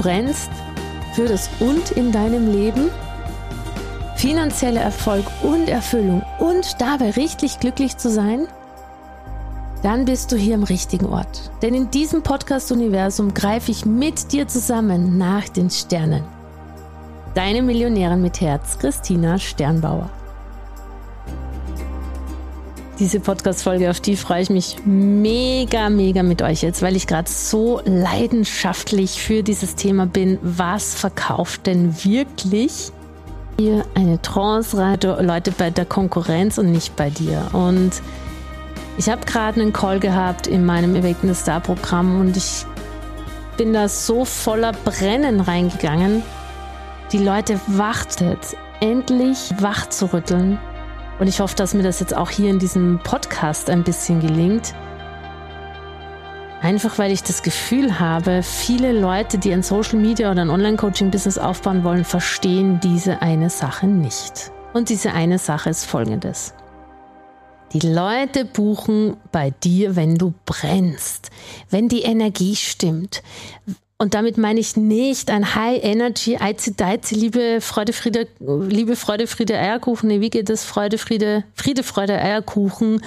Brennst für das Und in deinem Leben, finanzieller Erfolg und Erfüllung und dabei richtig glücklich zu sein? Dann bist du hier im richtigen Ort. Denn in diesem Podcast-Universum greife ich mit dir zusammen nach den Sternen. Deine Millionärin mit Herz, Christina Sternbauer. Diese Podcast-Folge, auf die freue ich mich mega, mega mit euch jetzt, weil ich gerade so leidenschaftlich für dieses Thema bin. Was verkauft denn wirklich? Hier eine Trance Leute bei der Konkurrenz und nicht bei dir. Und ich habe gerade einen Call gehabt in meinem Awaken Star Programm und ich bin da so voller Brennen reingegangen. Die Leute wartet, endlich wach zu rütteln und ich hoffe, dass mir das jetzt auch hier in diesem Podcast ein bisschen gelingt. Einfach weil ich das Gefühl habe, viele Leute, die ein Social Media oder ein Online-Coaching-Business aufbauen wollen, verstehen diese eine Sache nicht. Und diese eine Sache ist folgendes. Die Leute buchen bei dir, wenn du brennst, wenn die Energie stimmt, und damit meine ich nicht ein High Energy, Eizi Deizi, liebe Freude, Friede, liebe Freude, Friede, Eierkuchen. Nee, wie geht das? Freude, Friede, Friede, Freude, Eierkuchen.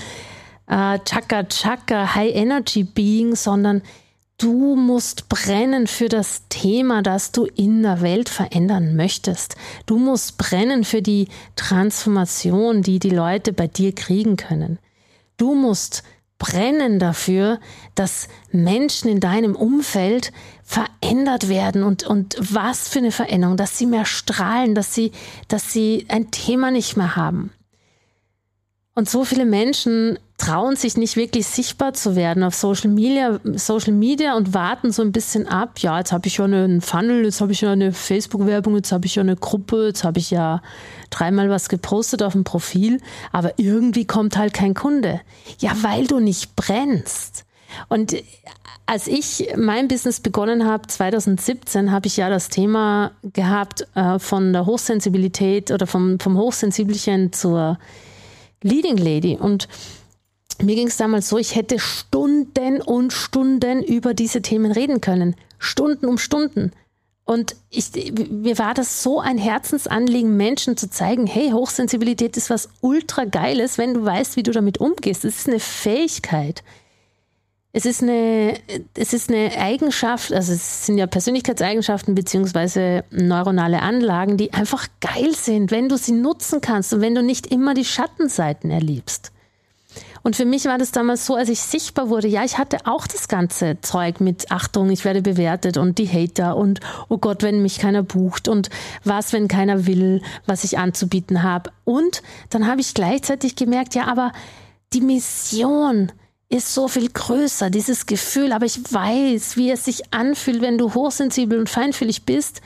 Äh, Chaka, Chaka, High Energy Being, sondern du musst brennen für das Thema, das du in der Welt verändern möchtest. Du musst brennen für die Transformation, die die Leute bei dir kriegen können. Du musst brennen dafür, dass Menschen in deinem Umfeld verändert werden und, und was für eine Veränderung, dass sie mehr strahlen, dass sie, dass sie ein Thema nicht mehr haben. Und so viele Menschen trauen sich nicht wirklich sichtbar zu werden auf Social Media, Social Media und warten so ein bisschen ab. Ja, jetzt habe ich ja einen Funnel, jetzt habe ich ja eine Facebook-Werbung, jetzt habe ich ja eine Gruppe, jetzt habe ich ja dreimal was gepostet auf dem Profil, aber irgendwie kommt halt kein Kunde. Ja, weil du nicht brennst. Und als ich mein Business begonnen habe, 2017, habe ich ja das Thema gehabt äh, von der Hochsensibilität oder vom, vom Hochsensibelchen zur Leading Lady. Und mir ging es damals so, ich hätte Stunden und Stunden über diese Themen reden können. Stunden um Stunden. Und ich, mir war das so ein Herzensanliegen, Menschen zu zeigen, hey, Hochsensibilität ist was ultra geiles, wenn du weißt, wie du damit umgehst. Es ist eine Fähigkeit. Es ist eine, es ist eine Eigenschaft, also es sind ja Persönlichkeitseigenschaften beziehungsweise neuronale Anlagen, die einfach geil sind, wenn du sie nutzen kannst und wenn du nicht immer die Schattenseiten erlebst. Und für mich war das damals so, als ich sichtbar wurde, ja, ich hatte auch das ganze Zeug mit Achtung, ich werde bewertet und die Hater und oh Gott, wenn mich keiner bucht und was, wenn keiner will, was ich anzubieten habe. Und dann habe ich gleichzeitig gemerkt, ja, aber die Mission, ist so viel größer, dieses Gefühl, aber ich weiß, wie es sich anfühlt, wenn du hochsensibel und feinfühlig bist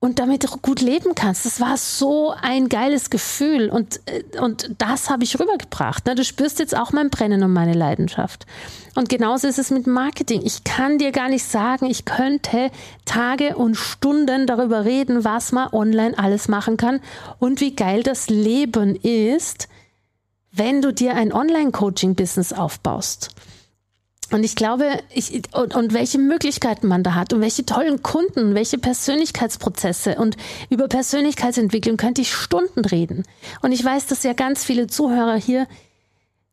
und damit gut leben kannst. Das war so ein geiles Gefühl und, äh, und das habe ich rübergebracht. Du spürst jetzt auch mein Brennen und meine Leidenschaft. Und genauso ist es mit Marketing. Ich kann dir gar nicht sagen, ich könnte Tage und Stunden darüber reden, was man online alles machen kann und wie geil das Leben ist, wenn du dir ein Online-Coaching-Business aufbaust. Und ich glaube, ich, und, und welche Möglichkeiten man da hat und welche tollen Kunden, welche Persönlichkeitsprozesse und über Persönlichkeitsentwicklung könnte ich Stunden reden. Und ich weiß, dass ja ganz viele Zuhörer hier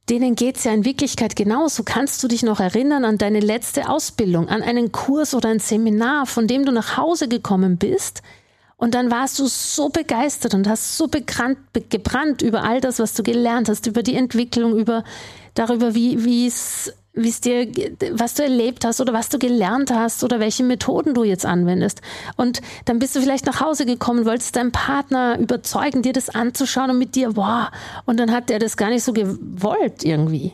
denen geht es ja in Wirklichkeit genauso. Kannst du dich noch erinnern an deine letzte Ausbildung, an einen Kurs oder ein Seminar, von dem du nach Hause gekommen bist? Und dann warst du so begeistert und hast so bekannt, gebrannt über all das, was du gelernt hast, über die Entwicklung, über darüber, wie es dir, was du erlebt hast oder was du gelernt hast oder welche Methoden du jetzt anwendest. Und dann bist du vielleicht nach Hause gekommen, wolltest deinen Partner überzeugen, dir das anzuschauen und mit dir, wow, und dann hat der das gar nicht so gewollt irgendwie.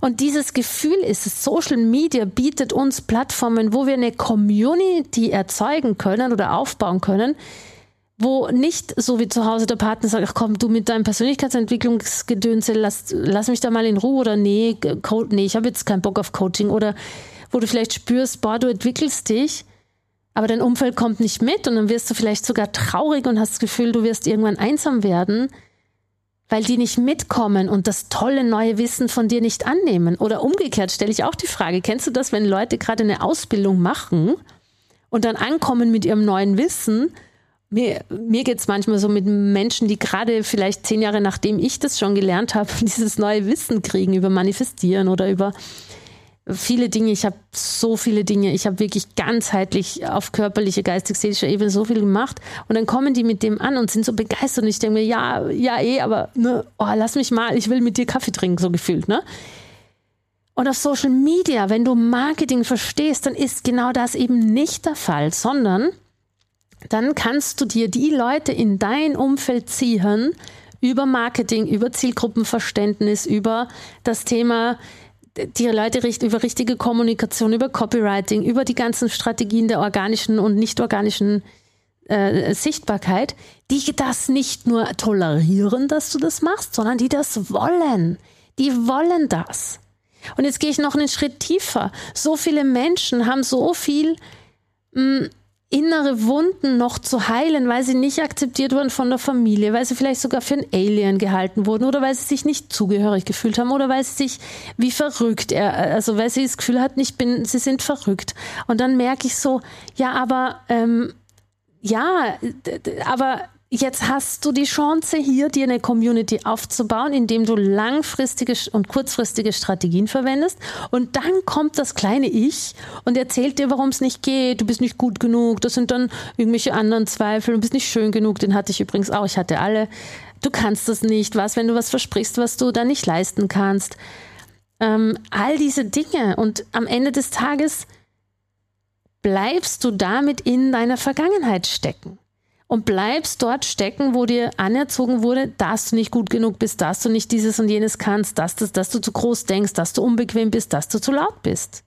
Und dieses Gefühl ist es, Social Media bietet uns Plattformen, wo wir eine Community erzeugen können oder aufbauen können, wo nicht so wie zu Hause der Partner sagt, ach komm, du mit deinem Persönlichkeitsentwicklungsgedönse, lass, lass mich da mal in Ruhe oder nee, nee, ich habe jetzt keinen Bock auf Coaching oder wo du vielleicht spürst, boah, du entwickelst dich, aber dein Umfeld kommt nicht mit und dann wirst du vielleicht sogar traurig und hast das Gefühl, du wirst irgendwann einsam werden, weil die nicht mitkommen und das tolle neue Wissen von dir nicht annehmen. Oder umgekehrt stelle ich auch die Frage, kennst du das, wenn Leute gerade eine Ausbildung machen und dann ankommen mit ihrem neuen Wissen mir, mir geht es manchmal so mit Menschen, die gerade vielleicht zehn Jahre nachdem ich das schon gelernt habe, dieses neue Wissen kriegen über Manifestieren oder über viele Dinge. Ich habe so viele Dinge. Ich habe wirklich ganzheitlich auf körperlicher, geistig-seelischer Ebene so viel gemacht. Und dann kommen die mit dem an und sind so begeistert. Und ich denke mir, ja, ja, eh, aber ne, oh, lass mich mal, ich will mit dir Kaffee trinken, so gefühlt. Ne? Und auf Social Media, wenn du Marketing verstehst, dann ist genau das eben nicht der Fall, sondern dann kannst du dir die Leute in dein Umfeld ziehen über Marketing, über Zielgruppenverständnis, über das Thema die Leute über richtige Kommunikation, über Copywriting, über die ganzen Strategien der organischen und nicht organischen äh, Sichtbarkeit, die das nicht nur tolerieren, dass du das machst, sondern die das wollen. Die wollen das. Und jetzt gehe ich noch einen Schritt tiefer. So viele Menschen haben so viel mh, mm, innere Wunden noch zu heilen, weil sie nicht akzeptiert wurden von der Familie, weil sie vielleicht sogar für ein Alien gehalten wurden oder weil sie sich nicht zugehörig gefühlt haben oder weil sie sich wie verrückt, also weil sie das Gefühl hat, ich bin, sie sind verrückt. Und dann merke ich so, ja, aber ähm, ja, aber Jetzt hast du die Chance, hier dir eine Community aufzubauen, indem du langfristige und kurzfristige Strategien verwendest. Und dann kommt das kleine Ich und erzählt dir, warum es nicht geht. Du bist nicht gut genug. Das sind dann irgendwelche anderen Zweifel. Du bist nicht schön genug. Den hatte ich übrigens auch. Ich hatte alle. Du kannst das nicht. Was, wenn du was versprichst, was du dann nicht leisten kannst? Ähm, all diese Dinge. Und am Ende des Tages bleibst du damit in deiner Vergangenheit stecken und bleibst dort stecken, wo dir anerzogen wurde, dass du nicht gut genug bist, dass du nicht dieses und jenes kannst, dass, das, dass du zu groß denkst, dass du unbequem bist, dass du zu laut bist.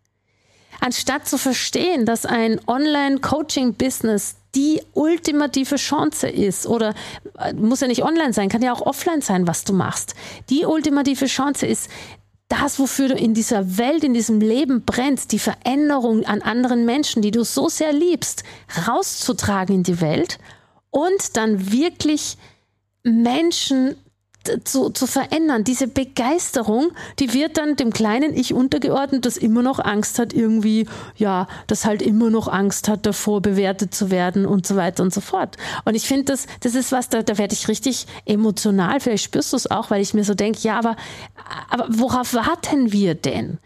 Anstatt zu verstehen, dass ein Online-Coaching-Business die ultimative Chance ist oder äh, muss ja nicht online sein, kann ja auch offline sein, was du machst. Die ultimative Chance ist, das, wofür du in dieser Welt, in diesem Leben brennst, die Veränderung an anderen Menschen, die du so sehr liebst, rauszutragen in die Welt und dann wirklich Menschen zu, zu verändern. Diese Begeisterung, die wird dann dem kleinen Ich untergeordnet, das immer noch Angst hat, irgendwie, ja, das halt immer noch Angst hat, davor bewertet zu werden und so weiter und so fort. Und ich finde, das, das ist was, da, da werde ich richtig emotional. Vielleicht spürst du es auch, weil ich mir so denke, ja, aber, aber worauf warten wir denn?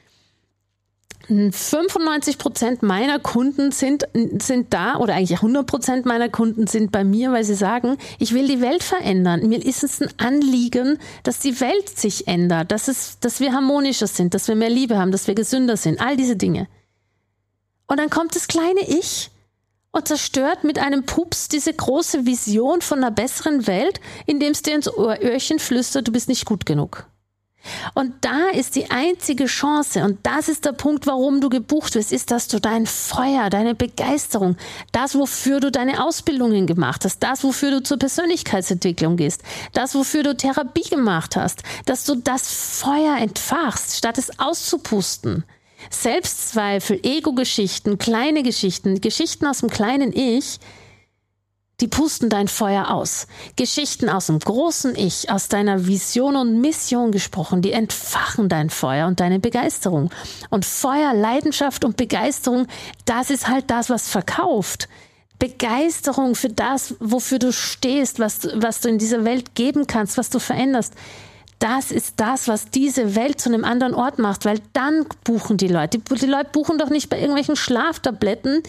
95 Prozent meiner Kunden sind, sind da oder eigentlich 100 Prozent meiner Kunden sind bei mir, weil sie sagen, ich will die Welt verändern. Mir ist es ein Anliegen, dass die Welt sich ändert, dass, es, dass wir harmonischer sind, dass wir mehr Liebe haben, dass wir gesünder sind, all diese Dinge. Und dann kommt das kleine Ich und zerstört mit einem Pups diese große Vision von einer besseren Welt, indem es dir ins Öhrchen flüstert, du bist nicht gut genug. Und da ist die einzige Chance, und das ist der Punkt, warum du gebucht wirst, ist, dass du dein Feuer, deine Begeisterung, das, wofür du deine Ausbildungen gemacht hast, das, wofür du zur Persönlichkeitsentwicklung gehst, das, wofür du Therapie gemacht hast, dass du das Feuer entfachst, statt es auszupusten. Selbstzweifel, Ego-Geschichten, kleine Geschichten, Geschichten aus dem kleinen Ich, die pusten dein Feuer aus. Geschichten aus dem großen Ich, aus deiner Vision und Mission gesprochen, die entfachen dein Feuer und deine Begeisterung. Und Feuer, Leidenschaft und Begeisterung, das ist halt das, was verkauft. Begeisterung für das, wofür du stehst, was, was du in dieser Welt geben kannst, was du veränderst. das ist das, was diese Welt zu einem anderen Ort macht, weil dann buchen die Leute. Die, die Leute buchen doch nicht bei irgendwelchen Schlaftabletten,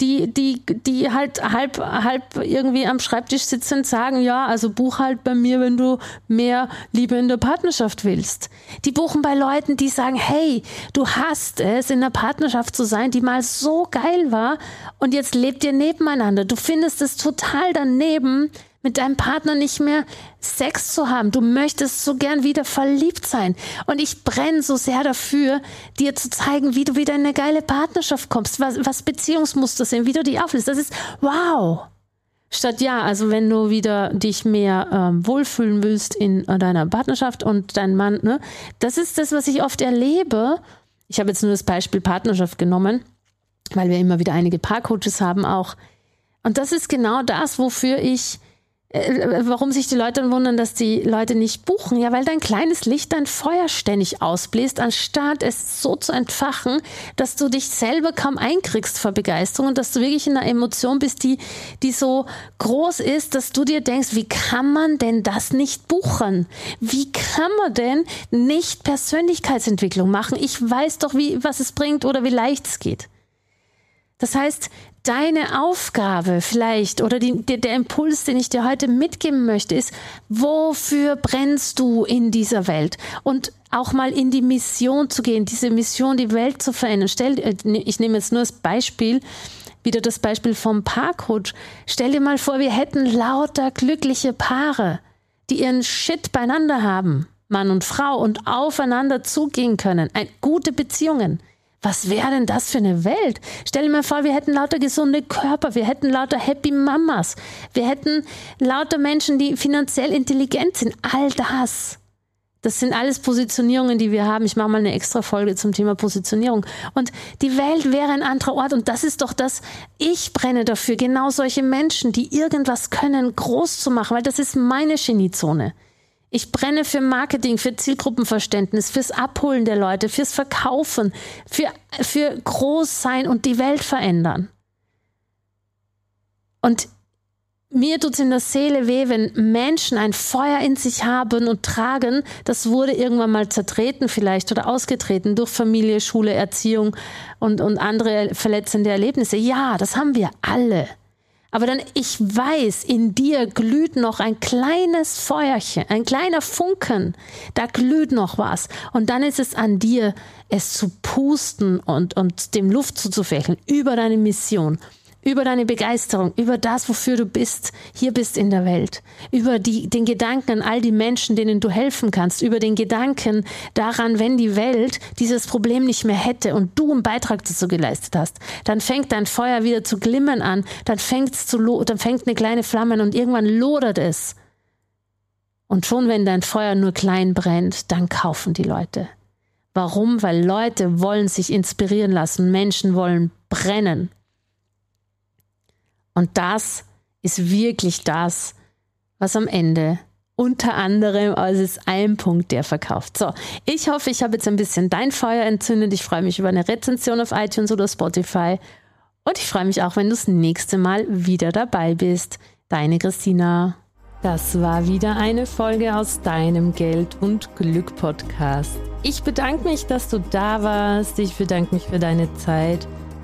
die, die, die halt halb, halb irgendwie am Schreibtisch sitzen sagen, ja, also buch halt bei mir, wenn du mehr Liebe in der Partnerschaft willst. Die buchen bei Leuten, die sagen, hey, du hast es, in einer Partnerschaft zu sein, die mal so geil war und jetzt lebt ihr nebeneinander. Du findest es total daneben, mit deinem Partner nicht mehr Sex zu haben. Du möchtest so gern wieder verliebt sein. Und ich brenne so sehr dafür, dir zu zeigen, wie du wieder in eine geile Partnerschaft kommst, was, was Beziehungsmuster sind, wie du die auflöst. Das ist wow. Statt ja, also wenn du wieder dich mehr ähm, wohlfühlen willst in äh, deiner Partnerschaft und dein Mann, ne, das ist das, was ich oft erlebe. Ich habe jetzt nur das Beispiel Partnerschaft genommen, weil wir immer wieder einige Paarcoaches haben auch. Und das ist genau das, wofür ich warum sich die Leute wundern, dass die Leute nicht buchen. Ja, weil dein kleines Licht dein Feuer ständig ausbläst, anstatt es so zu entfachen, dass du dich selber kaum einkriegst vor Begeisterung und dass du wirklich in einer Emotion bist, die, die so groß ist, dass du dir denkst, wie kann man denn das nicht buchen? Wie kann man denn nicht Persönlichkeitsentwicklung machen? Ich weiß doch, wie, was es bringt oder wie leicht es geht. Das heißt, deine Aufgabe vielleicht oder die, der, der Impuls, den ich dir heute mitgeben möchte, ist, wofür brennst du in dieser Welt? Und auch mal in die Mission zu gehen, diese Mission, die Welt zu verändern. Stell, äh, ich nehme jetzt nur das Beispiel, wieder das Beispiel vom Paarcoach. Stell dir mal vor, wir hätten lauter glückliche Paare, die ihren Shit beieinander haben, Mann und Frau, und aufeinander zugehen können. Ein, gute Beziehungen. Was wäre denn das für eine Welt? Stell dir mal vor, wir hätten lauter gesunde Körper, wir hätten lauter Happy Mamas, wir hätten lauter Menschen, die finanziell intelligent sind. All das. Das sind alles Positionierungen, die wir haben. Ich mache mal eine extra Folge zum Thema Positionierung. Und die Welt wäre ein anderer Ort. Und das ist doch das, ich brenne dafür, genau solche Menschen, die irgendwas können, groß zu machen, weil das ist meine Geniezone. Ich brenne für Marketing, für Zielgruppenverständnis, fürs Abholen der Leute, fürs Verkaufen, für, für Großsein und die Welt verändern. Und mir tut es in der Seele weh, wenn Menschen ein Feuer in sich haben und tragen, das wurde irgendwann mal zertreten vielleicht oder ausgetreten durch Familie, Schule, Erziehung und, und andere verletzende Erlebnisse. Ja, das haben wir alle. Aber dann, ich weiß, in dir glüht noch ein kleines Feuerchen, ein kleiner Funken. Da glüht noch was. Und dann ist es an dir, es zu pusten und, und dem Luft zuzufächeln über deine Mission über deine Begeisterung, über das, wofür du bist, hier bist in der Welt, über die, den Gedanken an all die Menschen, denen du helfen kannst, über den Gedanken daran, wenn die Welt dieses Problem nicht mehr hätte und du einen Beitrag dazu geleistet hast, dann fängt dein Feuer wieder zu glimmern an, dann fängt's zu, dann fängt eine kleine Flamme an und irgendwann lodert es. Und schon wenn dein Feuer nur klein brennt, dann kaufen die Leute. Warum? Weil Leute wollen sich inspirieren lassen, Menschen wollen brennen. Und das ist wirklich das, was am Ende unter anderem, also ist ein Punkt, der verkauft. So, ich hoffe, ich habe jetzt ein bisschen dein Feuer entzündet. Ich freue mich über eine Rezension auf iTunes oder Spotify. Und ich freue mich auch, wenn du das nächste Mal wieder dabei bist. Deine Christina. Das war wieder eine Folge aus deinem Geld und Glück Podcast. Ich bedanke mich, dass du da warst. Ich bedanke mich für deine Zeit